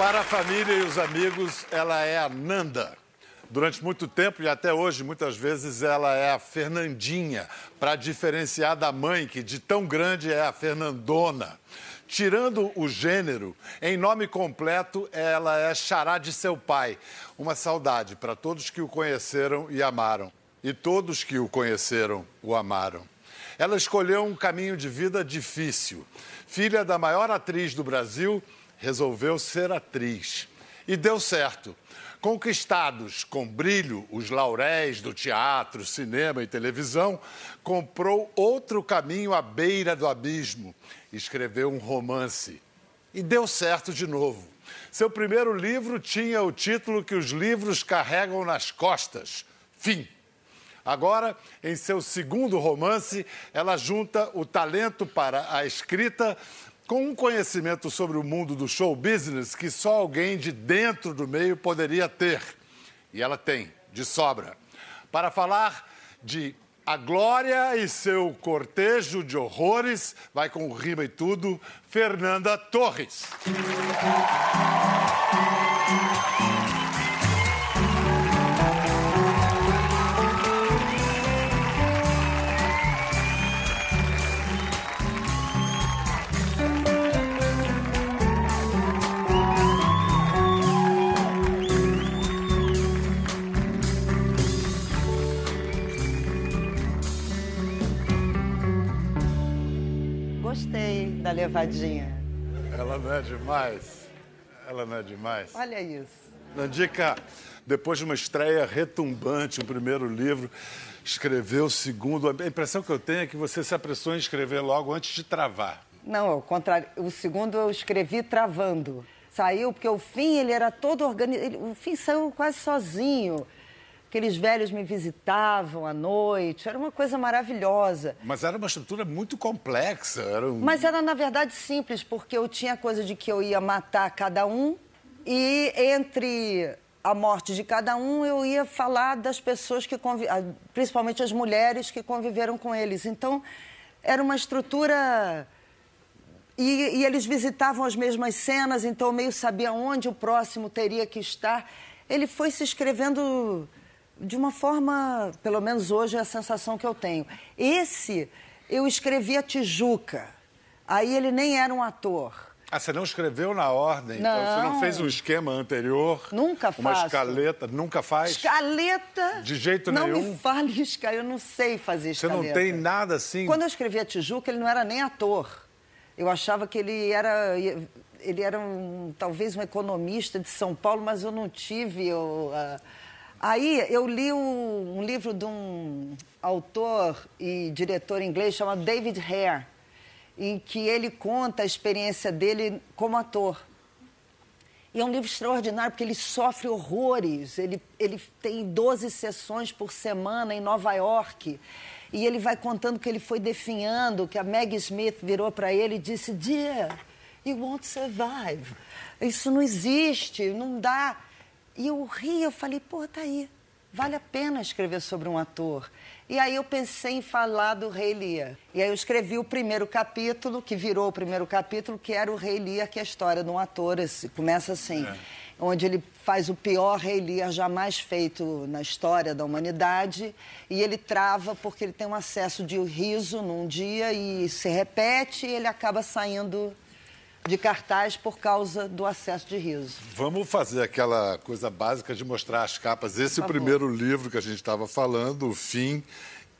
Para a família e os amigos, ela é a Nanda. Durante muito tempo e até hoje, muitas vezes, ela é a Fernandinha, para diferenciar da mãe, que de tão grande é a Fernandona. Tirando o gênero, em nome completo, ela é Xará de seu pai. Uma saudade para todos que o conheceram e amaram. E todos que o conheceram o amaram. Ela escolheu um caminho de vida difícil. Filha da maior atriz do Brasil, resolveu ser atriz. E deu certo. Conquistados com brilho os lauréis do teatro, cinema e televisão, comprou outro caminho à beira do abismo. Escreveu um romance. E deu certo de novo. Seu primeiro livro tinha o título que os livros carregam nas costas: Fim. Agora, em seu segundo romance, ela junta o talento para a escrita com um conhecimento sobre o mundo do show business que só alguém de dentro do meio poderia ter. E ela tem, de sobra. Para falar de A Glória e seu cortejo de horrores, vai com rima e tudo, Fernanda Torres. Levadinha. Ela não é demais? Ela não é demais? Olha isso. Nandica, depois de uma estreia retumbante, o primeiro livro, escreveu o segundo. A impressão que eu tenho é que você se apressou em escrever logo antes de travar. Não, ao contrário. O segundo eu escrevi travando. Saiu porque o fim ele era todo organizado. O fim saiu quase sozinho. Aqueles velhos me visitavam à noite. Era uma coisa maravilhosa. Mas era uma estrutura muito complexa. Era um... Mas era, na verdade, simples, porque eu tinha a coisa de que eu ia matar cada um e entre a morte de cada um eu ia falar das pessoas que conviveram, principalmente as mulheres que conviveram com eles. Então, era uma estrutura. E, e eles visitavam as mesmas cenas, então eu meio sabia onde o próximo teria que estar. Ele foi se escrevendo de uma forma, pelo menos hoje é a sensação que eu tenho. Esse, eu escrevi a Tijuca. Aí ele nem era um ator. Ah, você não escreveu na ordem? Então você não Não. fez um esquema anterior? Nunca Uma faço. escaleta? Nunca faz? Escaleta. De jeito não nenhum? Não me fale escaleta, eu não sei fazer Você escaleta. não tem nada assim? Quando eu escrevi a Tijuca, ele não era nem ator. Eu achava que ele era. Ele era um, talvez um economista de São Paulo, mas eu não tive. Eu, ah, Aí eu li um livro de um autor e diretor inglês chamado David Hare, em que ele conta a experiência dele como ator. E é um livro extraordinário porque ele sofre horrores. Ele, ele tem 12 sessões por semana em Nova York. E ele vai contando que ele foi definhando, que a Maggie Smith virou para ele e disse: Dear, you won't survive. Isso não existe, não dá. E eu ri, eu falei: pô, tá aí. Vale a pena escrever sobre um ator. E aí eu pensei em falar do Rei Lear. E aí eu escrevi o primeiro capítulo, que virou o primeiro capítulo, que era o Rei Lear, que é a história de um ator. esse- Começa assim, onde ele faz o pior Rei Lear jamais feito na história da humanidade. E ele trava porque ele tem um acesso de riso num dia e se repete e ele acaba saindo de cartaz por causa do acesso de riso. Vamos fazer aquela coisa básica de mostrar as capas. Esse é primeiro livro que a gente estava falando, O Fim,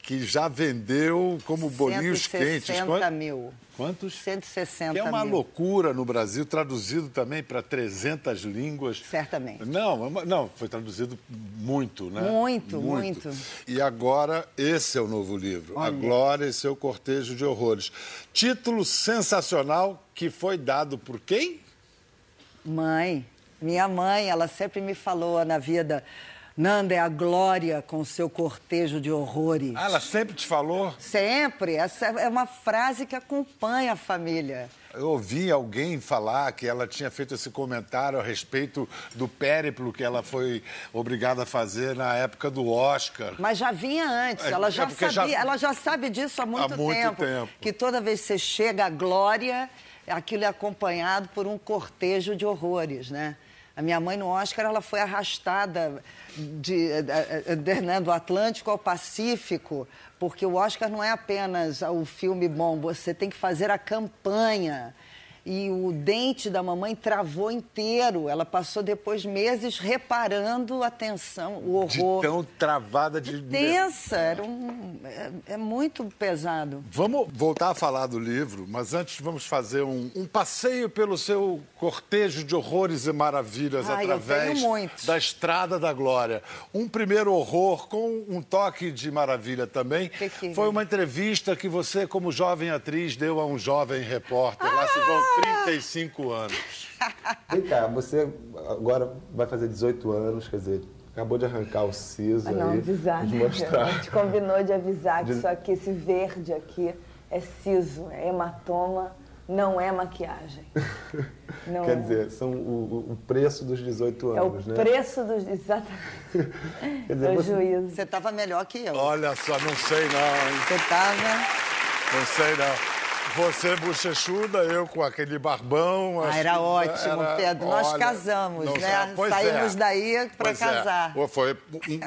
que já vendeu como bolinhos quentes. 160 mil. Quantos? 160 Que é uma mil. loucura no Brasil, traduzido também para 300 línguas. Certamente. Não, é não, foi traduzido muito, né? Muito, muito. E agora, esse é o novo livro, A Olha. Glória e seu Cortejo de Horrores. Título sensacional que foi dado por quem? Mãe, minha mãe, ela sempre me falou na vida, Nanda é a glória com seu cortejo de horrores. Ah, ela sempre te falou? Sempre, essa é uma frase que acompanha a família. Eu ouvi alguém falar que ela tinha feito esse comentário a respeito do périplo que ela foi obrigada a fazer na época do Oscar. Mas já vinha antes, É, ela é já sabia, já- ela já sabe disso há muito, muito tempo, tempo. Que toda vez que você chega à glória, aquilo é acompanhado por um cortejo de horrores, né? A minha mãe no Oscar, ela foi arrastada de, de, de, né, do Atlântico ao Pacífico, porque o Oscar não é apenas o filme bom, você tem que fazer a campanha e o dente da mamãe travou inteiro. Ela passou depois meses reparando a tensão, o horror. De tão travada de. Tensa, era um, é, é, muito pesado. Vamos voltar a falar do livro, mas antes vamos fazer um, um passeio pelo seu cortejo de horrores e maravilhas Ai, através da Estrada da Glória. Um primeiro horror com um toque de maravilha também. Que que... Foi uma entrevista que você, como jovem atriz, deu a um jovem repórter. Ah! Lá se vão 35 anos. Vem cá, você agora vai fazer 18 anos, quer dizer, acabou de arrancar o siso ah, não, aí. Avisar, de né? mostrar. A gente combinou de avisar que isso aqui, esse verde aqui, é siso, é hematoma, não é maquiagem. Não Quer é. dizer, são o, o, preço dos 18 anos, né? É o né? preço dos... Exatamente. Quer dizer, você... juízo. Você estava melhor que eu. Olha só, não sei não. Você estava... Não sei não. Você bochechuda, eu com aquele barbão. Ah, era ótimo, era... Pedro. Nós olha, casamos, né? Saímos é. daí para é. casar. É. Foi,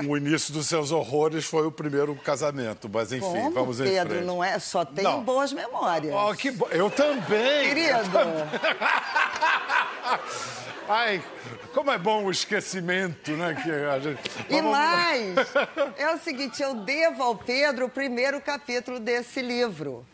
o início dos seus horrores foi o primeiro casamento, mas enfim, Como, vamos em Pedro, não é? Só tenho não. boas memórias. Oh, que bo... Eu também. Querido. Eu também. Ai, como é bom o esquecimento, né? Que a gente... E mais, é o seguinte, eu devo ao Pedro o primeiro capítulo desse livro.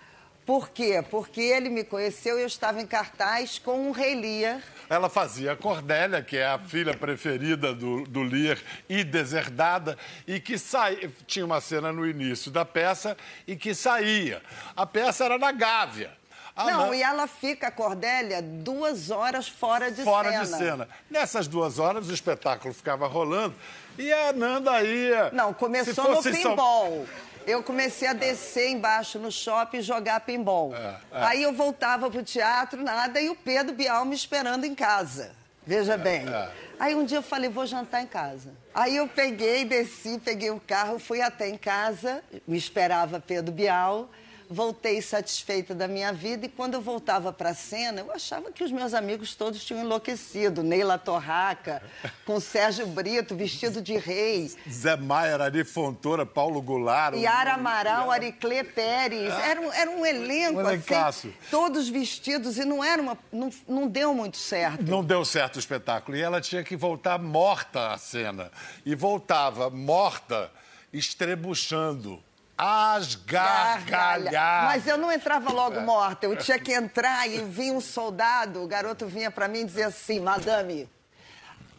Por quê? Porque ele me conheceu e eu estava em cartaz com um Rei Lear. Ela fazia a Cordélia, que é a filha preferida do, do Lear e deserdada, e que saía. Tinha uma cena no início da peça e que saía. A peça era na Gávea. A não, e ela fica, a Cordélia, duas horas fora de fora cena. Fora de cena. Nessas duas horas, o espetáculo ficava rolando e a Nanda ia. Não, começou no pinball. São eu comecei a descer embaixo no shopping e jogar pinball. É, é. Aí eu voltava pro teatro, nada, e o Pedro Bial me esperando em casa. Veja é, bem. É. Aí um dia eu falei, vou jantar em casa. Aí eu peguei, desci, peguei o carro, fui até em casa, me esperava Pedro Bial voltei satisfeita da minha vida e quando eu voltava para a cena, eu achava que os meus amigos todos tinham enlouquecido. Neila Torraca, com Sérgio Brito, vestido de rei. Zé Maier, Ari Fontoura, Paulo Goulart. Yara Amaral, Ariclé Pérez. Era um, era um elenco, assim, todos vestidos e não era uma... Não, não deu muito certo. Não deu certo o espetáculo. E ela tinha que voltar morta à cena. E voltava morta, estrebuchando as gargalhadas. Mas eu não entrava logo morta, eu tinha que entrar e vinha um soldado, o garoto vinha para mim e dizia assim, madame,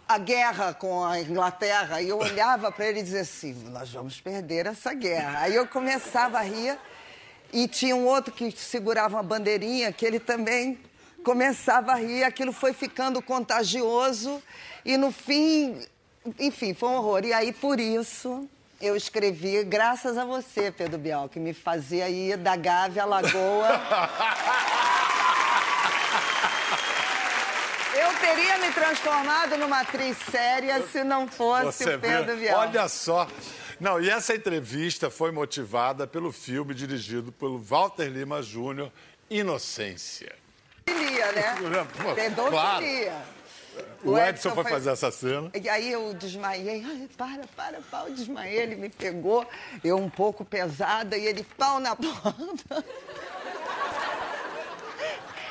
a guerra com a Inglaterra, e eu olhava para ele e dizia assim, nós vamos perder essa guerra. Aí eu começava a rir, e tinha um outro que segurava uma bandeirinha, que ele também começava a rir, aquilo foi ficando contagioso, e no fim, enfim, foi um horror. E aí, por isso, eu escrevi, graças a você, Pedro Bial, que me fazia ir da Gávea à Lagoa. Eu teria me transformado numa atriz séria se não fosse você o Pedro? Bial. Olha só. Não, e essa entrevista foi motivada pelo filme dirigido pelo Walter Lima Júnior, Inocência. Pedofilia, né? Pedofilia. Claro. O, Edson, Edson foi, foi fazer essa cena. E aí eu desmaiei. Ai, para, para, pau, desmaiei. Ele me pegou, eu um pouco pesada, e ele pau na porta.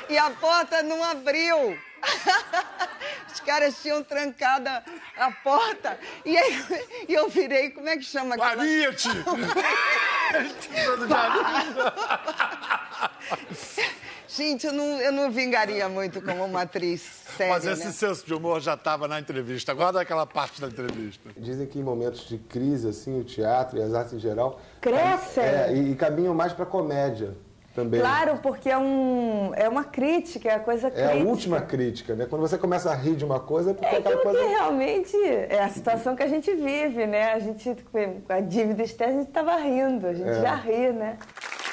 E a porta não abriu. Os caras tinham trancado a porta. E aí eu virei, como é que chama aquela... Mariette! Gente, eu não, eu não vingaria muito como uma atriz séria, Mas esse né? senso de humor já estava na entrevista. Guarda aquela parte da entrevista. Dizem que em momentos de crise, assim, o teatro e as artes em geral... Crescem! É, e, e caminham mais para comédia. Também. Claro, porque é, um, é uma crítica, é a coisa é crítica. É a última crítica, né? Quando você começa a rir de uma coisa, é porque é aquela porque coisa... realmente é a situação que a gente vive, né? A gente, com a dívida externa, a gente estava rindo, a gente é. já ri, né?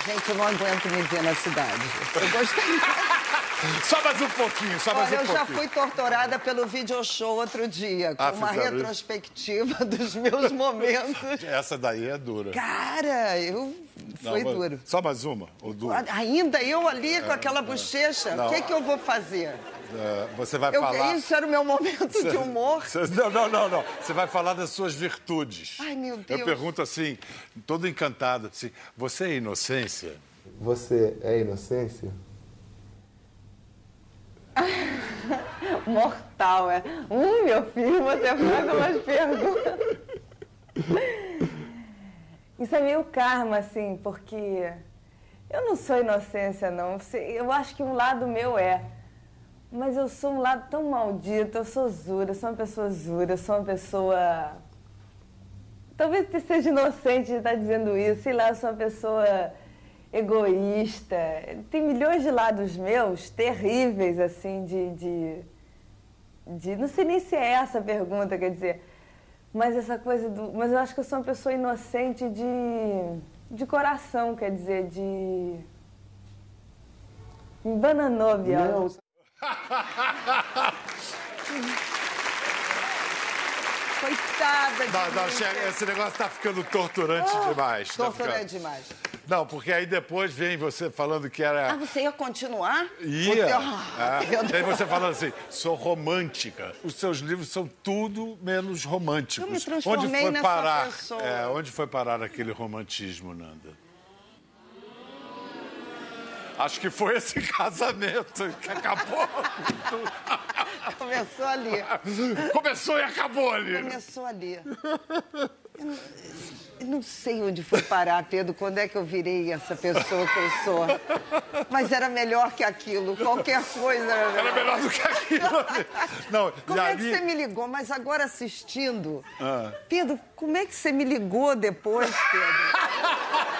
Gente, eu não aguento me ver na cidade. Eu gostaria... Só mais um pouquinho, só mais Olha, um eu já pouquinho. fui torturada pelo video show outro dia, com Ah, uma fizeram isso? retrospectiva dos meus momentos. Essa daí é dura. Cara, eu. Não, Foi duro. Só mais uma, ou duas. Ainda eu ali com aquela bochecha, Não. o que, que eu vou fazer? É, você vai Eu, falar... Isso era o meu momento de humor. Você- Não, não, não, não. Você vai falar das suas virtudes. Ai, meu Eu Deus. pergunto assim, todo encantado, assim, você é inocência? Você é inocência? Mortal, é. Hum, meu filho, você faz umas perguntas. Isso é meio karma, assim, porque eu não sou inocência, não. Eu acho que um lado meu é. Mas eu sou um lado tão maldito, eu sou zura, sou uma pessoa zura, sou uma pessoa. Talvez seja inocente de estar dizendo isso, sei lá, eu sou uma pessoa egoísta. Tem milhões de lados meus terríveis, assim, de, de, de. Não sei nem se é essa a pergunta, quer dizer. Mas essa coisa do. Mas eu acho que eu sou uma pessoa inocente de. de coração, quer dizer, de. Me Bianca. Coitada de Não, não, chega, esse negócio tá ficando torturante demais. tá Torturante ficando- demais. Não, porque aí depois vem você falando que Ah, era... você ia continuar? Ia. Ah, É. Aí você falando assim, sou romântica. Os seus livros são tudo menos românticos. Eu me transformei onde foi parar? pessoa. É, onde foi parar aquele romantismo, Nanda? Acho que foi esse casamento que acabou. Começou ali. Começou e acabou ali. Começou ali. Eu não, eu não sei onde foi parar, Pedro, quando é que eu virei essa pessoa que eu sou. Mas era melhor que aquilo. Qualquer coisa era Era melhor. melhor do que aquilo. Não, Como é ali... que você me ligou? Mas agora assistindo. Ah. Pedro, como é que você me ligou depois, Pedro?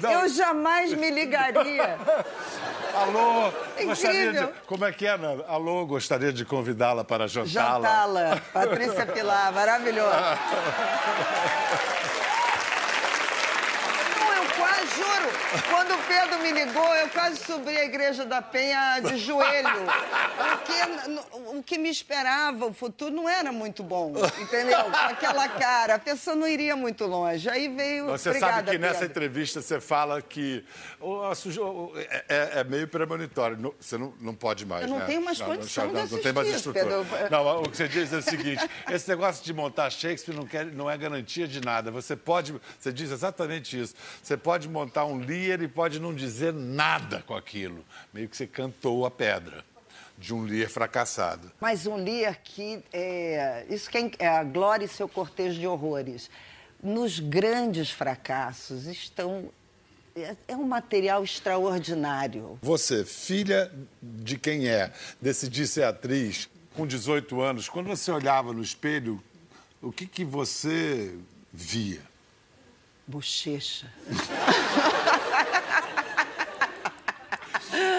Não. Eu jamais me ligaria. Alô, É gostaria de... incrível. Como é que é, Nanda? Alô, gostaria de convidá-la para jantá-la. Jantá-la. Patrícia Pilar, maravilhosa. Não, eu quase juro. Quando o Pedro me ligou, eu quase subi a Igreja da Penha de joelho. Porque o que me esperava, o futuro não era muito bom, entendeu? Com aquela cara, a pessoa não iria muito longe. Aí veio. Você Obrigada, sabe que nessa Pedro. entrevista você fala que o- a sujo- o- é, é- é meio premonitório. Não- Você não, não pode mais, Eu não né? tenho mais condição não, de não, não tem mais estrutura. Pedro. Não, o que você diz é o seguinte: esse negócio de montar Shakespeare não, quer, não é garantia de nada. Você pode, você diz exatamente isso. Você pode montar um Lear e pode não dizer nada com aquilo. Meio que você cantou a pedra de um Lear fracassado. Mas um Lear que. É, isso que é, é a Glória e seu cortejo de horrores. Nos grandes fracassos estão. É, é um material extraordinário. Você, filha de quem é, decidir ser atriz com 18 anos, quando você olhava no espelho, o que, que você via? Bochecha.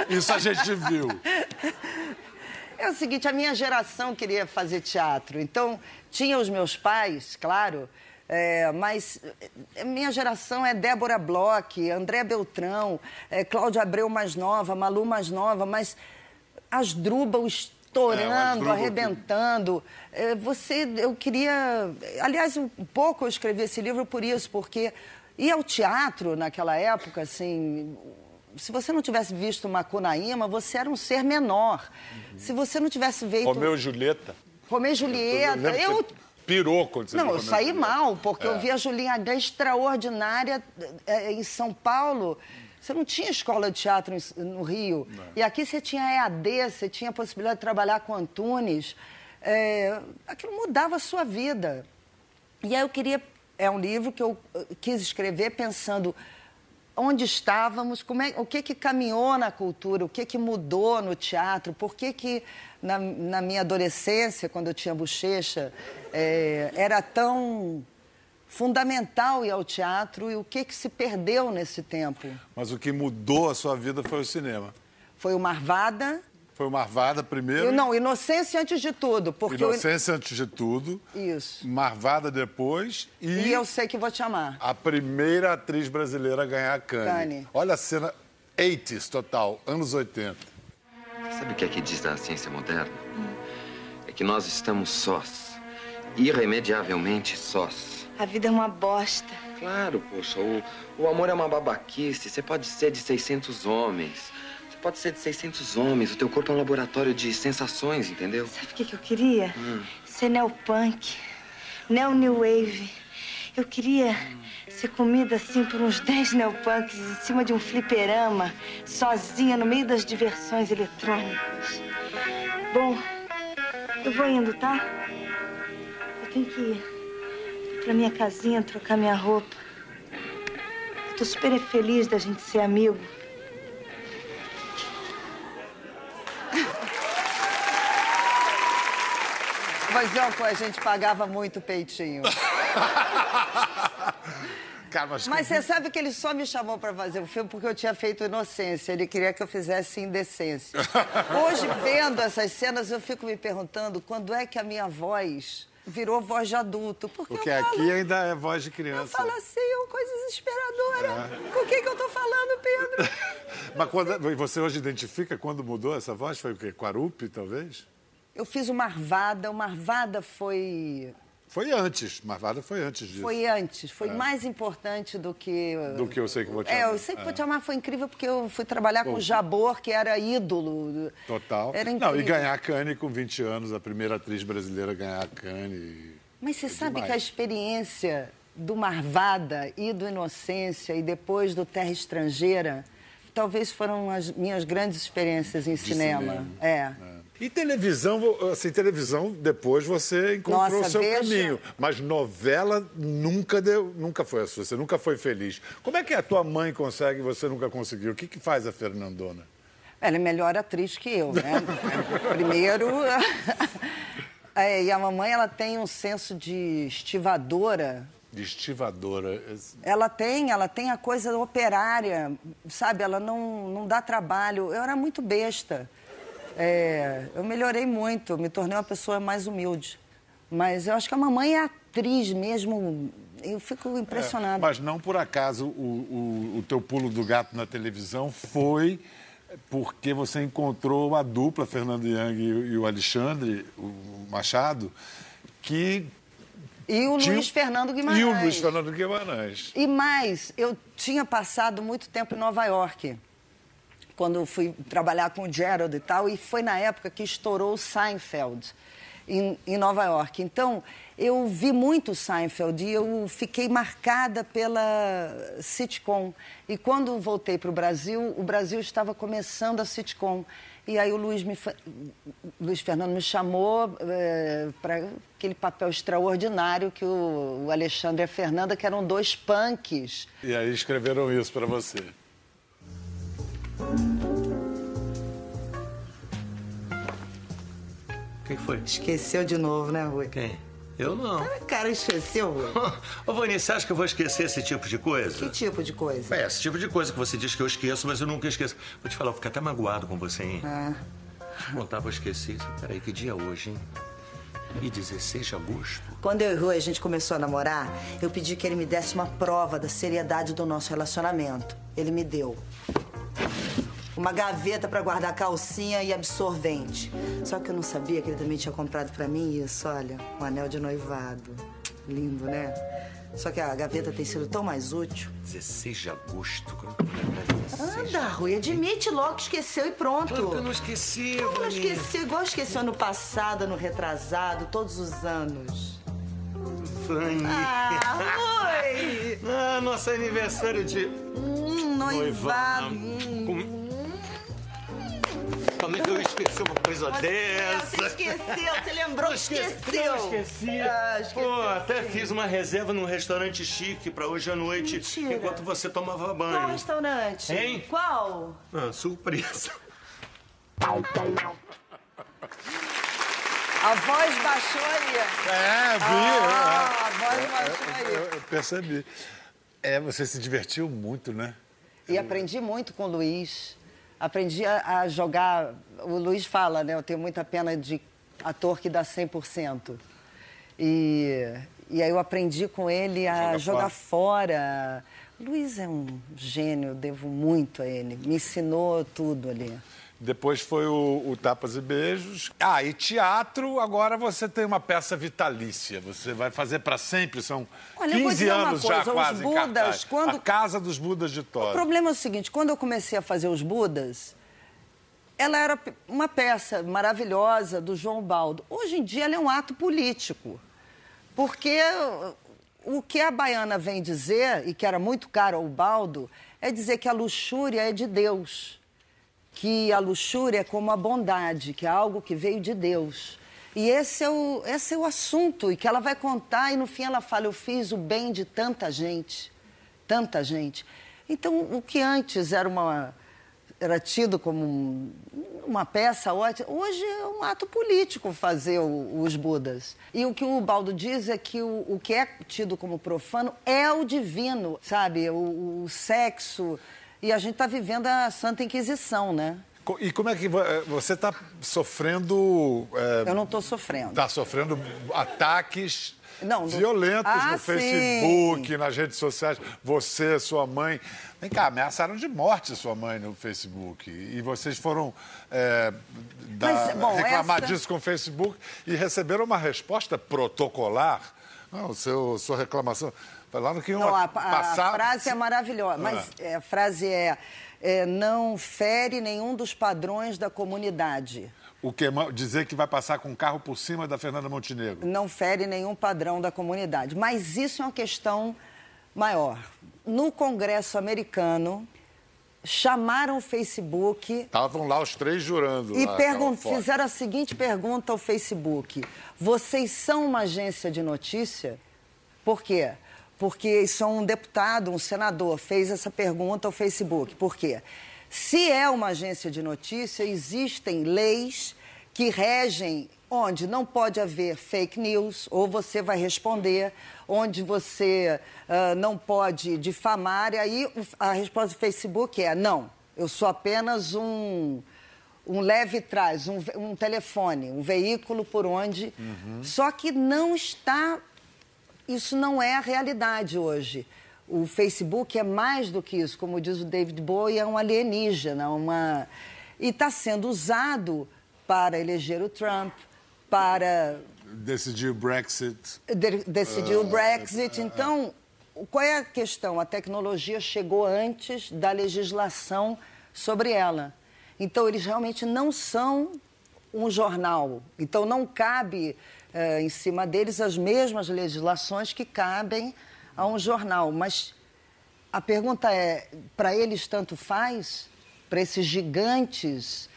Isso a gente viu. É o seguinte, a minha geração queria fazer teatro. Então, tinha os meus pais, claro, é, mas a minha geração é Débora Bloch, André Beltrão, é, Cláudia Abreu mais nova, Malu mais nova, mas as Drubal É, o estourando, que- arrebentando. É, você, eu queria... Aliás, um pouco eu escrevi esse livro por isso, porque ir ao teatro naquela época, assim... Se você não tivesse visto Macunaíma, você era um ser menor. Se você não tivesse feito... Romeu e Julieta. Romeu e Julieta. Eu, você pirou quando você não, eu saí Julieta. mal, porque É. eu vi a Julinha H extraordinária eh, em São Paulo. Você não tinha escola de teatro no Rio. E aqui você tinha EAD, você tinha a possibilidade de trabalhar com Antunes. É, aquilo mudava a sua vida. E aí eu queria. É um livro que eu eh, quis escrever pensando onde estávamos, como é, o que, que caminhou na cultura, o que, que mudou no teatro, por que, que na, na minha adolescência, quando eu tinha bochecha, eh, era tão fundamental ir ao teatro e o que, que se perdeu nesse tempo. Mas o que mudou a sua vida foi o cinema. Foi o Marvada. Foi o Marvada primeiro. Eu, não, Inocência antes de tudo, porque eu- Inocência antes de tudo. Isso. Marvada depois. E, E eu sei que vou te amar. a primeira atriz brasileira a ganhar a Cannes. Cannes. Olha a cena. 80s total, anos 80. Sabe o que é que diz da ciência moderna? É que nós estamos sós. Irremediavelmente sós. A vida é uma bosta. Claro, poxa, o, o amor é uma babaquice. Você pode ser de 600 homens. Pode ser de 600 homens. O teu corpo é um laboratório de sensações, entendeu? Sabe o que, que eu queria? Ser neopunk, neo-new wave. Eu queria ser comida assim por uns 10 neopunks em cima de um fliperama, sozinha no meio das diversões eletrônicas. Bom, eu vou indo, tá? Eu tenho que ir pra minha casinha trocar minha roupa. Eu tô super feliz da gente ser amigo. Mas, ó, a gente pagava muito peitinho. Cara, mas, Mas você sabe que ele só me chamou pra fazer o filme porque eu tinha feito Inocência. Ele queria que eu fizesse Indecência. Hoje, vendo essas cenas, eu fico me perguntando quando é que a minha voz virou voz de adulto. Porque, Porque eu falo, aqui ainda é voz de eu criança. falo assim, é uma coisa desesperadora. Com o que, que eu tô falando, Pedro? Mas quando, você hoje identifica quando mudou essa voz? Foi o quê? Quarupi, talvez? Eu fiz o Marvada. O Marvada foi... Foi antes. Marvada foi antes disso. Foi antes, foi mais importante do que. Do que Eu Sei Que Vou Te É, Amar. eu sei que vou te amar foi incrível porque eu fui trabalhar com o Jabor, que era ídolo. Total. Era incrível. Não, e ganhar a Cannes com 20 anos, a primeira atriz brasileira a ganhar a Cannes. Mas você É sabe demais. que a experiência do Marvada e do Inocência e depois do Terra Estrangeira, talvez foram as minhas grandes experiências em cinema. cinema. É. E televisão, assim, televisão, depois você encontrou Nossa, o seu veja- caminho. Mas novela nunca deu, nunca foi a sua, você nunca foi feliz. Como é que a tua mãe consegue e você nunca conseguiu? O que, que faz a Fernandona? Ela é melhor atriz que eu, né? Primeiro. é, e a mamãe, ela tem um senso de estivadora De estivadora. Ela tem, ela tem a coisa operária, sabe? Ela não, não dá trabalho. Eu era muito besta. É, eu melhorei muito, me tornei uma pessoa mais humilde. Mas eu acho que a mamãe é atriz mesmo. Eu fico impressionada. É, Mas não por acaso o, o, o teu pulo do gato na televisão foi porque você encontrou a dupla, Fernando Young e, o- e o Alexandre, o Machado, que. E o tinham- Luiz Fernando Guimarães. E o Luiz Fernando Guimarães. E mais, eu tinha passado muito tempo em Nova York, quando fui trabalhar com o Gerald e tal, e foi na época que estourou o Seinfeld em, em Nova York. Então, eu vi muito Seinfeld e eu fiquei marcada pela sitcom. E quando voltei para o Brasil, o Brasil estava começando a sitcom. E aí o Luiz, me, Luiz Fernando me chamou para aquele papel extraordinário que o, o Alexandre e a Fernanda, que eram dois punks. E aí escreveram isso para você. Que que foi? Esqueceu de novo, né, Rui? Quem? Eu não. Cara, esqueceu, Rui. Ô, Vani, você acha que eu vou esquecer esse tipo de coisa? Que tipo de coisa? É, esse tipo de coisa que você diz que eu esqueço, mas eu nunca esqueço. Vou te falar, eu fico até magoado com você, hein? Ah, Deixa eu contar, vou esquecer. Peraí, que dia é hoje, hein? E 16 de agosto? Quando eu e Rui a gente começou a namorar, eu pedi que ele me desse uma prova da seriedade do nosso relacionamento. Ele me deu. Uma gaveta pra guardar calcinha e absorvente. Só que eu não sabia que ele também tinha comprado pra mim isso, olha, um anel de noivado. Lindo, né? Só que a gaveta tem sido tão mais útil. 16 de agosto? Como que lembra 16 de Anda, Rui, admite logo que esqueceu e pronto. Claro que eu não esqueci, Como não Vani. esqueceu? Igual esqueceu ano passado, ano retrasado, todos os anos. Vani. Ah, Rui! Ah, nosso aniversário de Hum, noivado. Com- Como é que eu esqueci uma coisa dessa? Você esqueceu, você lembrou que esqueceu. Esqueci. Ah, esqueceu. Pô, até fiz uma reserva num restaurante chique pra hoje à noite, Mentira. enquanto você tomava Qual banho. restaurante? Hein? Qual? Ah, surpresa. A voz baixou aí. É, vi. Ah, a voz é. baixou aí. Eu, eu percebi. É, você se divertiu muito, né? E aprendi muito com o Luiz. Aprendi a, a jogar. O Luiz fala, né? Eu tenho muita pena de ator que dá 100%. E, e aí eu aprendi com ele a Joga jogar fora. Luiz é um gênio, eu devo muito a ele. Me ensinou tudo ali. Depois foi o, o, Tapas e Beijos. Ah, e teatro, agora você tem uma peça vitalícia. Você vai fazer para sempre, são Olha, 15 anos coisa, já quase Budas, em cartaz. Quando... A Casa dos Budas de Tório. O problema é o seguinte, quando eu comecei a fazer os Budas, ela era uma peça maravilhosa do João Baldo. Hoje em dia ela é um ato político. Porque o que a baiana vem dizer, e que era muito caro ao Baldo, é dizer que a luxúria é de Deus que a luxúria é como a bondade, que é algo que veio de Deus. E esse é, o, esse é o assunto, e que ela vai contar, e no fim ela fala: Eu fiz o bem de tanta gente, tanta gente. Então, o que antes era uma. Era tido como um, uma peça ótima, hoje é um ato político fazer o, os Budas. E o que o Baldo diz é que o, o que é tido como profano é o divino, sabe? o, o sexo, e a gente está vivendo a Santa Inquisição, né? E como é que eh, você está sofrendo? É, eu não estou sofrendo. Está sofrendo ataques não, violentos ah, no Facebook, sim. nas redes sociais. Você, sua mãe. Vem cá, ameaçaram de morte sua mãe no Facebook. E vocês foram é, Mas, bom, reclamar essa... disso com o Facebook e receberam uma resposta protocolar. Não, seu, sua reclamação. Falaram que não, a, passar... a frase é maravilhosa, mas é. a frase é, é, não fere nenhum dos padrões da comunidade. O que? Dizer que vai passar com o carro por cima da Fernanda Montenegro? Não fere nenhum padrão da comunidade. Mas isso é uma questão maior. No Congresso americano, chamaram o Facebook. Estavam lá os três jurando. E fizeram a seguinte pergunta ao Facebook: Vocês são uma agência de notícia? Por quê? Porque isso um deputado, um senador, fez essa pergunta ao Facebook. Por quê? Se é uma agência de notícia, existem leis que regem onde não pode haver fake news, ou você vai responder, onde você uh, não pode difamar, e aí a resposta do Facebook é: não, eu sou apenas um, um leve trás, um, um telefone, um veículo por onde. Uhum. Só que não está isso não é a realidade hoje. O Facebook é mais do que isso, como diz o David Bowie, é um alienígena, uma... e está sendo usado para eleger o Trump, para... Decidir o Brexit. De decidir uh, o Brexit. Uh, então, qual é a questão? A tecnologia chegou antes da legislação sobre ela. Então, eles realmente não são um jornal. Então, não cabe é, em cima deles as mesmas legislações que cabem a um jornal. Mas a pergunta é: para eles tanto faz? Para esses gigantes,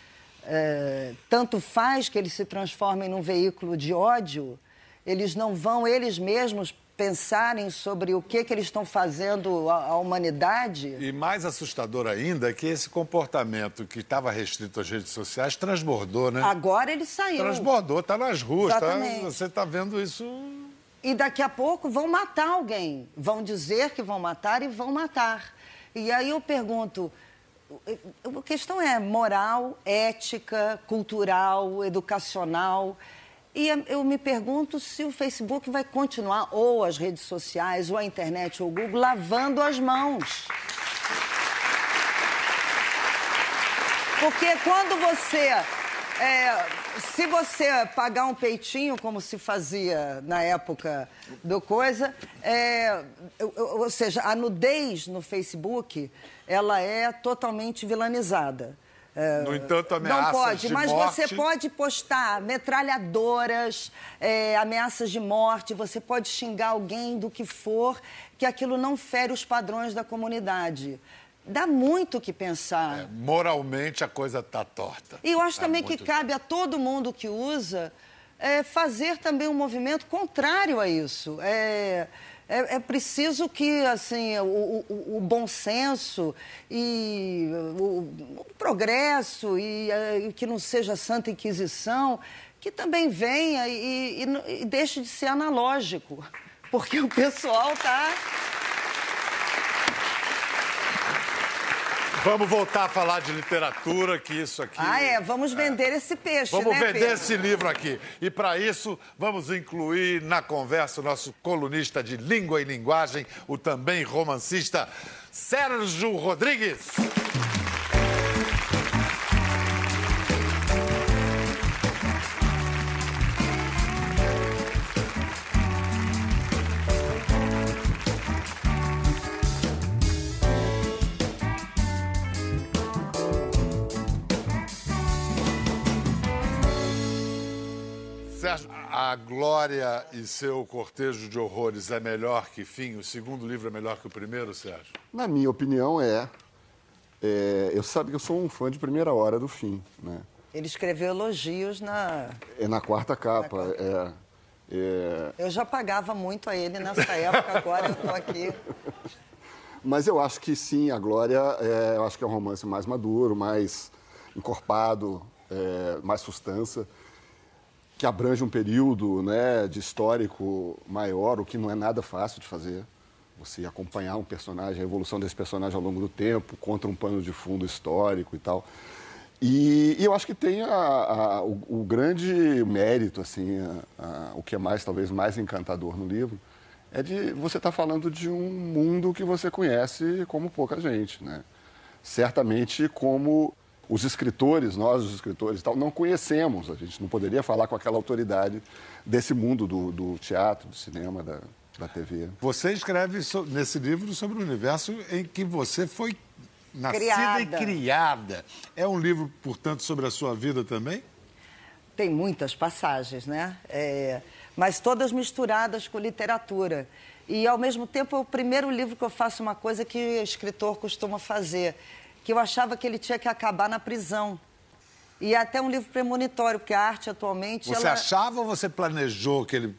é, tanto faz que eles se transformem num veículo de ódio? Eles não vão eles mesmos pensarem sobre o que, que eles estão fazendo à, à, humanidade. E mais assustador ainda é que esse comportamento que estava restrito às redes sociais transbordou, né? Agora ele saiu. Transbordou, está nas ruas, tá, você está vendo isso. E daqui a pouco vão matar alguém. Vão dizer que vão matar e vão matar. E aí eu pergunto. A questão é moral, ética, cultural, educacional. E eu me pergunto se o Facebook vai continuar, ou as redes sociais, ou a internet, ou o Google, lavando as mãos. Porque quando você. É, se você pagar um peitinho, como se fazia na época do coisa, é, ou seja, a nudez no Facebook, ela é totalmente vilanizada. É, no entanto, ameaças Não pode, de mas morte... você pode postar metralhadoras, é, ameaças de morte, você pode xingar alguém do que for, que aquilo não fere os padrões da comunidade. Dá muito o que pensar. É, moralmente a coisa está torta. E eu acho é também que cabe a todo mundo que usa é, fazer também um movimento contrário a isso. É, é, é preciso que assim o, o, o, bom senso e o, o progresso e, é, e, que não seja santa inquisição que também venha e, e, e deixe de ser analógico porque o pessoal está Vamos voltar a falar de literatura, que isso aqui. Ah, é, vamos vender esse peixe, Vamos né, vender Pedro? esse livro aqui. E para isso, vamos incluir na conversa o nosso colunista de língua e linguagem, o também romancista Sérgio Rodrigues. A Glória e seu cortejo de horrores é melhor que Fim? O segundo livro é melhor que o primeiro, Sérgio? Na minha opinião, é. É, eu sabe que eu sou um fã de primeira hora do fim, né? Ele escreveu elogios na. É na quarta capa. É, é, Eu já pagava muito a ele nessa época, agora eu tô aqui. mas eu acho que sim, a Glória, é, eu acho que é um romance mais maduro, mais encorpado, é, mais substância, que abrange um período né, de histórico maior, o que não é nada fácil de fazer. Você acompanhar um personagem, a evolução desse personagem ao longo do tempo, contra um pano de fundo histórico e tal. E, e eu acho que tem a- a- o, o grande mérito, assim, a- o que é mais talvez mais encantador no livro, é de você estar falando de um mundo que você conhece como pouca gente, né? Certamente como os escritores, nós os escritores e tal, não conhecemos. A gente não poderia falar com aquela autoridade desse mundo do, do teatro, do cinema, da, da TV. Você escreve so- nesse livro sobre o universo em que você foi nascida e Criada. criada. É um livro, portanto, sobre a sua vida também? Tem muitas passagens, né? É, mas todas misturadas com literatura. E, ao mesmo tempo, é o primeiro livro que eu faço uma coisa que o escritor costuma fazer, que eu achava que ele tinha que acabar na prisão. E é até um livro premonitório, porque a arte atualmente... Você ela... achava ou você planejou que ele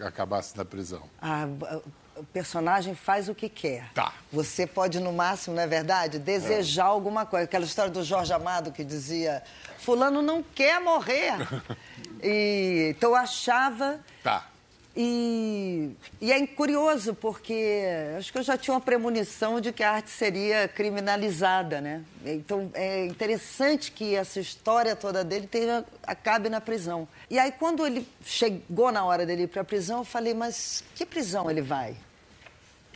a- acabasse na prisão? Ah, o personagem faz o que quer. Tá. Você pode, no máximo, não é verdade, desejar alguma coisa. Aquela história do Jorge Amado que dizia: Fulano não quer morrer. e, então eu achava. Tá. E, e é curioso, porque acho que eu já tinha uma premonição de que a arte seria criminalizada, né? Então é interessante que essa história toda dele tenha, acabe na prisão. E aí, quando ele chegou na hora dele ir para a prisão, eu falei: mas que prisão ele vai?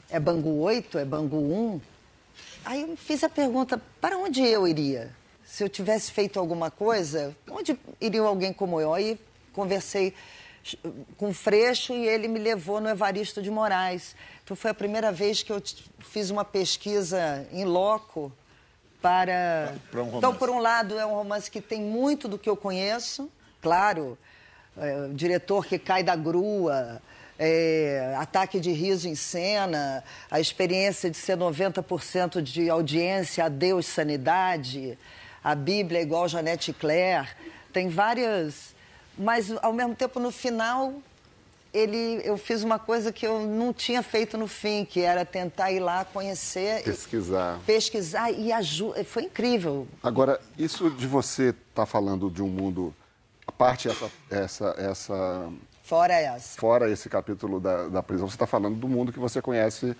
É Bangu 8? É Bangu 1? Aí eu fiz a pergunta: para onde eu iria? Se eu tivesse feito alguma coisa, onde iria alguém como eu? Aí conversei com Freixo e ele me levou no Evaristo de Moraes. Então foi a primeira vez que eu fiz uma pesquisa em loco para. Para um. Então, por um lado, é um romance que tem muito do que eu conheço, claro, é, o diretor que cai da grua, é, ataque de riso em cena, a experiência de ser 90% de audiência, adeus sanidade, a Bíblia é igual Janete Claire, tem várias. Mas, ao mesmo tempo, no final, ele, eu fiz uma coisa que eu não tinha feito no fim, que era tentar ir lá conhecer, Pesquisar. pesquisar e ajuda. Foi incrível. Agora, isso de você estar falando de um mundo, a parte essa, essa, essa Fora essa. fora esse capítulo da, da prisão, você está falando do mundo que você conhece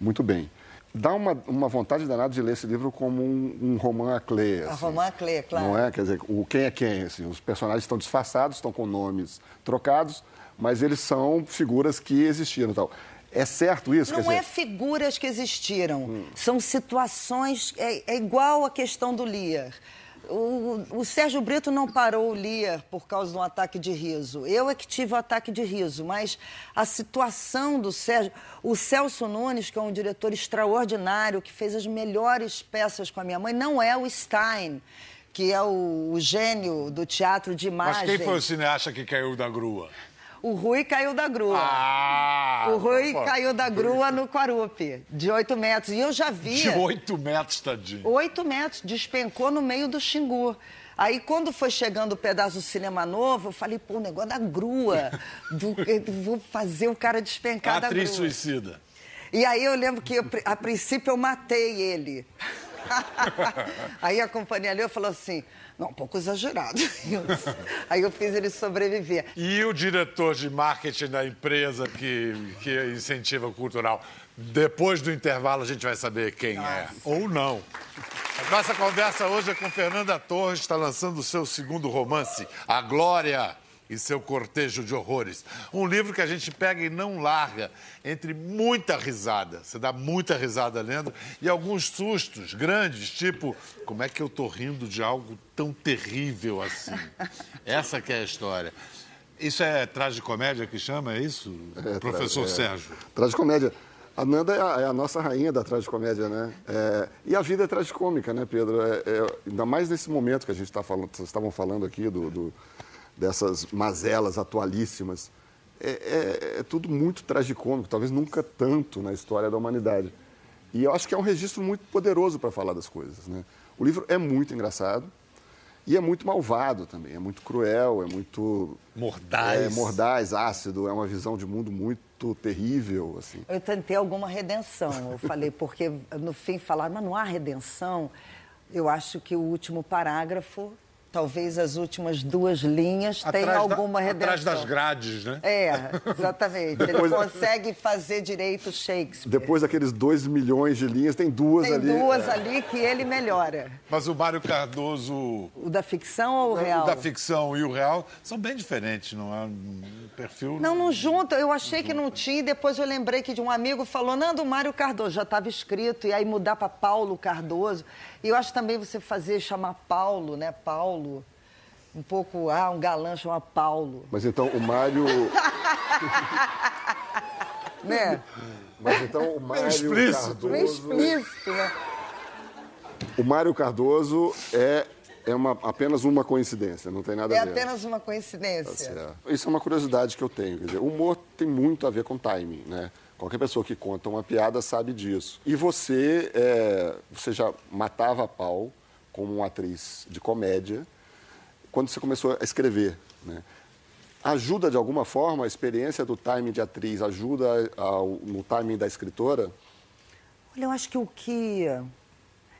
muito bem. Dá uma, uma vontade danada de ler esse livro como um, um roman à clé. A assim. roman à clé, claro. Não é? Quer dizer, o quem é quem. Assim, os personagens estão disfarçados, estão com nomes trocados, mas eles são figuras que existiram tal. É certo isso? Não é dizer, figuras que existiram, são situações. É, é igual a questão do Lear. O, o Sérgio Brito não parou o Lear por causa de um ataque de riso. Eu é que tive o ataque de riso, mas a situação do Sérgio. O Celso Nunes, que é um diretor extraordinário, que fez as melhores peças com a minha mãe, não é o Stein, que é o, o gênio do teatro de Mas imagem. quem foi o cineasta que caiu da grua? O Rui caiu da grua. Ah! O Rui pô, caiu da grua no Quarupi, de 8 metros. E eu já De via. oito metros, tadinho. 8 metros, despencou no meio do Xingu. Aí, quando foi chegando o pedaço do cinema novo, eu falei, pô, o negócio da grua. Do, vou fazer o cara despencar da Atriz grua. suicida. E aí eu lembro que, eu, a princípio, eu matei ele. Aí a companhia e falou assim, não, um pouco exagerado. Aí eu fiz ele sobreviver. E o diretor de marketing da empresa que, que incentiva o cultural? Depois do intervalo a gente vai saber quem é. Ou não. A nossa conversa hoje é com Fernanda Torres, está lançando o seu segundo romance, A Glória e seu cortejo de horrores. Um livro que a gente pega e não larga, entre muita risada. Você dá muita risada lendo e alguns sustos grandes, tipo, como é que eu tô rindo de algo tão terrível assim? Essa que é a história. Isso é tragicomédia que chama, é isso, É, professor é, Sérgio? Tragicomédia. A Nanda é a, é a nossa rainha da tragicomédia, né? É, e a vida é tragicômica, né, Pedro? É, é, ainda mais nesse momento que a gente está falando, vocês estavam falando aqui do, do- dessas mazelas atualíssimas. É, é- é tudo muito tragicômico, talvez nunca tanto na história da humanidade. E eu acho que é um registro muito poderoso para falar das coisas, né? O livro é muito engraçado e é muito malvado também, é muito cruel, é muito Mordaz. é, mordaz, ácido, é uma visão de mundo muito terrível, assim. Eu tentei alguma redenção. Eu falei, porque no fim falaram, mas não há redenção. Eu acho que o último parágrafo, talvez as últimas duas linhas, tenham da- alguma redenção. Atrás das grades, né? É, exatamente. Ele Depois- consegue fazer direito Shakespeare. Depois daqueles dois milhões de linhas, tem duas Tem ali. duas é. ali que ele melhora. Mas o Mário Cardoso, O da ficção ou o real? o da ficção e o real, são bem diferentes, não é? Um perfil... Não, não junta. Eu achei que não tinha e depois eu lembrei que de um amigo falou, Nando, Mário Cardoso, já estava escrito, e aí mudar para Paulo Cardoso. E eu acho também você fazer, chamar Paulo, né? Paulo. Um pouco, ah, um galã chama Paulo. Mas então o Mário. Né? Mas então o Mário explícito. Meio Cardoso. explícito, né? O Mário Cardoso é, é uma, apenas uma coincidência, não tem nada É a ver. apenas uma coincidência. É. Isso é uma curiosidade que eu tenho. Quer dizer, o humor tem muito a ver com timing, né? Qualquer pessoa que conta uma piada sabe disso. E você, é, você já matava a pau como uma atriz de comédia quando você começou a escrever, né? Ajuda de alguma forma a experiência do timing de atriz? Ajuda ao- no timing da escritora? Olha, eu acho que o que.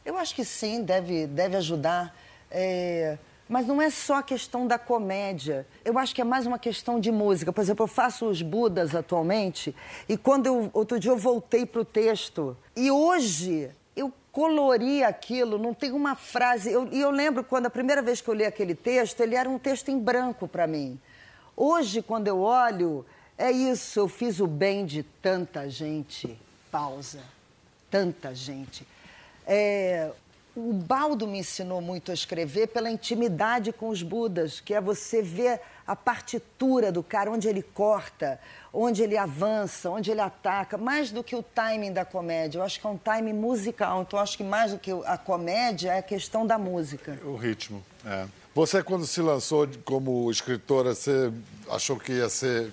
Eu acho que sim, deve, deve ajudar. É, Mas não é só a questão da comédia. Eu acho que é mais uma questão de música. Por exemplo, eu faço os Budas atualmente e quando eu, outro dia eu voltei para o texto e hoje eu colori aquilo, não tem uma frase. Eu- E eu, lembro quando a primeira vez que eu li aquele texto, ele era um texto em branco para mim. Hoje, quando eu olho, é isso, eu fiz o bem de tanta gente. Pausa. Tanta gente. É, o Baldo me ensinou muito a escrever pela intimidade com os Budas, que é você ver a partitura do cara, onde ele corta, onde ele avança, onde ele ataca, mais do que o timing da comédia. Eu acho que é um timing musical. Então, acho que mais do que a comédia é a questão da música. O ritmo, é. Você, quando se lançou como escritora, você achou que ia ser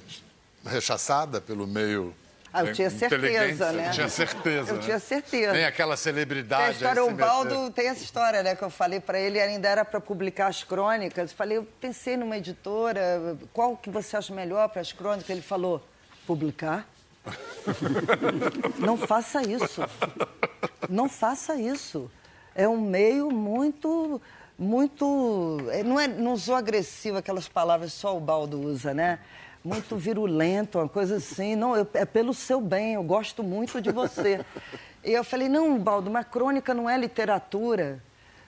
rechaçada pelo meio Ah, eu tinha certeza, né? Tinha certeza, Eu né? tinha certeza. Tem aquela Tem celebridade... a história, o. Baldo tem essa história, né? Que eu falei para ele, ainda era para publicar as crônicas. Falei, eu pensei numa editora, qual que você acha melhor para as crônicas? Ele falou, publicar? Não faça isso. Não faça isso. É um meio muito, muito. é, Não, é, não sou agressivo, aquelas palavras só o Baldo usa, né? Muito virulento, uma coisa assim. Não, eu- é pelo seu bem, eu gosto muito de você. E eu falei, não, Baldo, mas crônica não é literatura.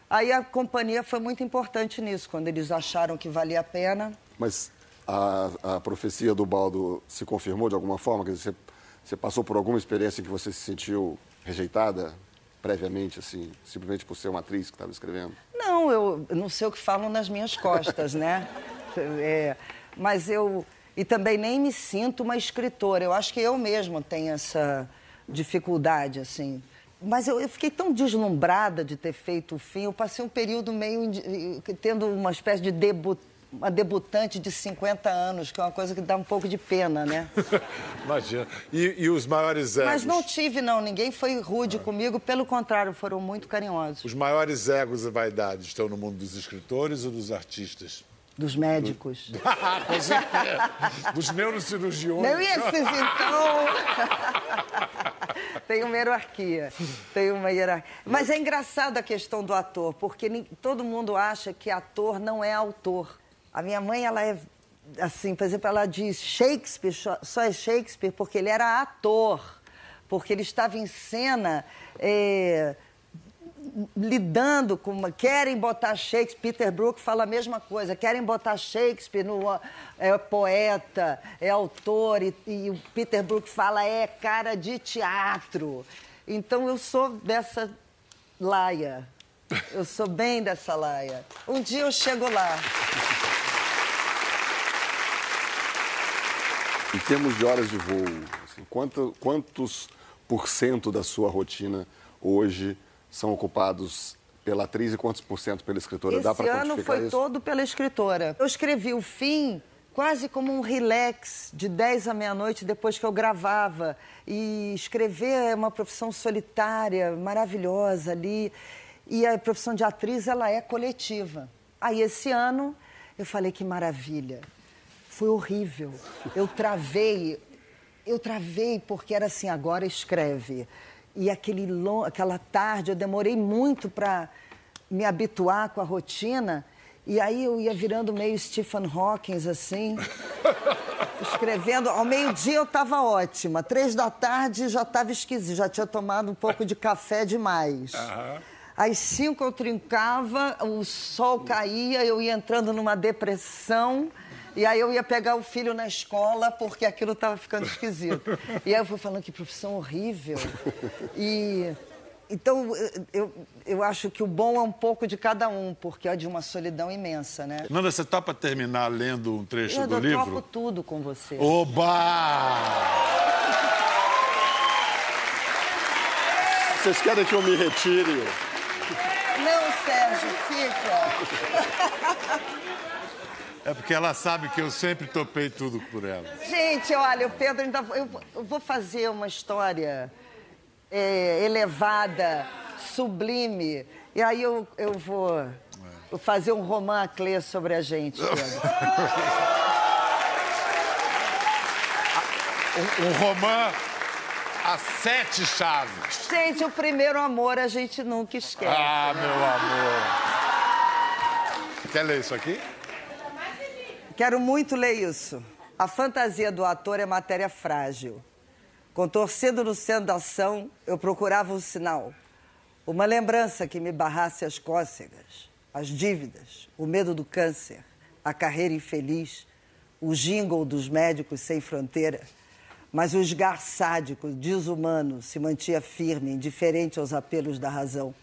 Aí a companhia foi muito importante nisso, quando eles acharam que valia a pena. Mas a, a profecia do Baldo se confirmou de alguma forma? Quer dizer, você, você passou por alguma experiência em que você se sentiu rejeitada previamente, assim, simplesmente por ser uma atriz que estava escrevendo? Não, eu eu não sei o que falam nas minhas costas, né? É, mas eu. E também nem me sinto uma escritora. Eu acho que eu mesma tenho essa dificuldade, assim. Mas eu, eu fiquei tão deslumbrada de ter feito o fim. Eu passei um período meio. indi- tendo uma espécie de debu, uma debutante de 50 anos, que é uma coisa que dá um pouco de pena, né? Imagina. E, e os maiores egos? Mas não tive, não. Ninguém foi rude comigo. Pelo contrário, foram muito carinhosos. Os maiores egos e vaidades estão no mundo dos escritores ou dos artistas? Dos médicos. Com certeza. Dos neurocirurgiões. Não, e esses então? tem uma hierarquia. Tem uma hierarquia. Mas é engraçado a questão do ator, porque todo mundo acha que ator não é autor. A minha mãe, ela é assim, por exemplo, ela diz Shakespeare só- só é Shakespeare porque ele era ator, porque ele estava em cena. eh, lidando com uma, querem botar Shakespeare, Peter Brook fala a mesma coisa, querem botar Shakespeare no é poeta, é autor e, e o Peter Brook fala é cara de teatro. Então eu sou dessa laia. Eu sou bem dessa laia. Um dia eu chego lá. Em termos de horas de voo, assim, quanto- quantos por cento da sua rotina hoje são ocupados pela atriz e quantos por cento pela escritora? Dá Esse para ano quantificar foi isso? todo pela escritora. Eu escrevi o fim quase como um relax, de 10 à meia-noite, depois que eu gravava. E escrever é uma profissão solitária, maravilhosa ali. E a profissão de atriz, ela é coletiva. Aí, esse ano, eu falei que maravilha. Foi horrível. Eu travei, eu travei porque era assim, agora escreve. E aquele lon- aquela tarde eu demorei muito para me habituar com a rotina. E aí eu ia virando meio Stephen Hawking, assim, escrevendo. Ao meio-dia eu estava ótima. Três da tarde já estava esquisito, já tinha tomado um pouco de café demais. Às cinco eu trincava, o sol caía, eu ia entrando numa depressão. E aí eu ia pegar o filho na escola porque aquilo estava ficando esquisito. E aí eu fui falando que profissão horrível. E então eu, eu acho que o bom é um pouco de cada um, porque é de uma solidão imensa, né? Nanda, você topa terminar lendo um trecho Eu, do eu livro? topo tudo com você. Oba! Vocês querem que eu me retire? Não, Sérgio, fica. É porque ela sabe que eu sempre topei tudo por ela. Gente, olha, o Pedro ainda. Eu, vou- fazer uma história é, elevada, sublime. E aí eu, eu vou vou fazer um romã clé sobre a gente, Pedro. Um, um romã a sete chaves. Gente, o primeiro amor a gente nunca esquece. Ah, meu amor. Quer ler isso aqui? Quero muito ler isso. A fantasia do ator é matéria frágil. Contorcido no centro da ação, eu procurava um sinal. Uma lembrança que me barrasse as cócegas, as dívidas, o medo do câncer, a carreira infeliz, o jingle dos médicos sem fronteira. Mas o esgar sádico, desumano, se mantinha firme, indiferente aos apelos da razão.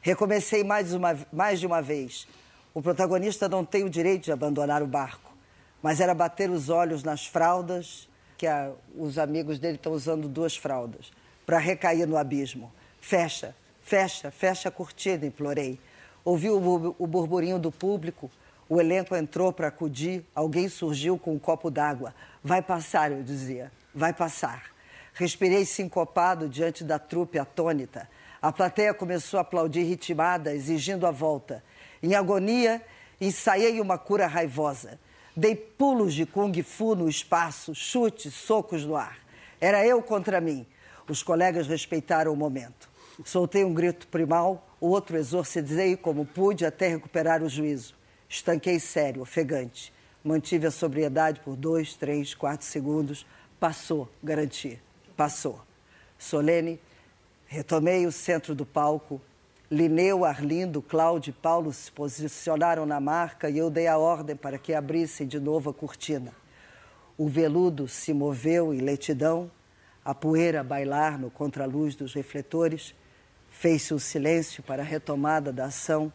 Recomecei mais, uma, mais de uma vez. O protagonista não tem o direito de abandonar o barco, mas era bater os olhos nas fraldas, que a- os amigos dele estão usando duas fraldas, para recair no abismo. Fecha, fecha, fecha a cortina, implorei. Ouvi o, o burburinho do público, o elenco entrou para acudir, alguém surgiu com um copo d'água. Vai passar, eu dizia, vai passar. Respirei sincopado diante da trupe atônita. A plateia começou a aplaudir ritmada, exigindo a volta. Em agonia, ensaiei uma cura raivosa. Dei pulos de kung fu no espaço, chutes, socos no ar. Era eu contra mim. Os colegas respeitaram o momento. Soltei um grito primal, o outro exorcizei como pude até recuperar o juízo. Estanquei sério, ofegante. Mantive a sobriedade por dois, três, quatro segundos. Passou, garanti. Passou. Solene, retomei o centro do palco. Lineu, Arlindo, Cláudio e Paulo se posicionaram na marca e eu dei a ordem para que abrissem de novo a cortina. O veludo se moveu em letidão, a poeira bailar no contraluz dos refletores. Fez-se o silêncio para a retomada da ação.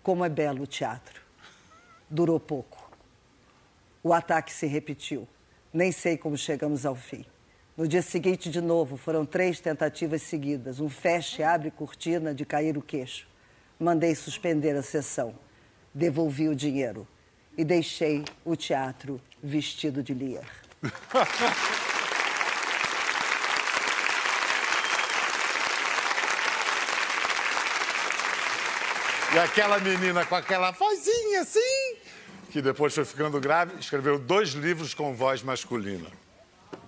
Como é belo o teatro. Durou pouco. O ataque se repetiu. Nem sei como chegamos ao fim. No dia seguinte, de novo, foram três tentativas seguidas. Um feche, abre cortina de cair o queixo. Mandei suspender a sessão. Devolvi o dinheiro. E deixei o teatro vestido de Lear. E aquela menina com aquela vozinha assim, que depois foi ficando grave, escreveu dois livros com voz masculina.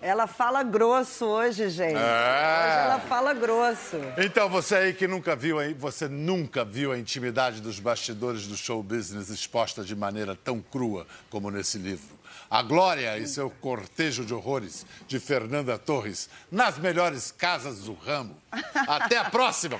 Ela fala grosso hoje, gente. É. Hoje ela fala grosso. Então, você aí que nunca viu, aí, você nunca viu a intimidade dos bastidores do show business exposta de maneira tão crua como nesse livro. A Glória e seu cortejo de horrores de Fernanda Torres nas melhores casas do ramo. Até a próxima!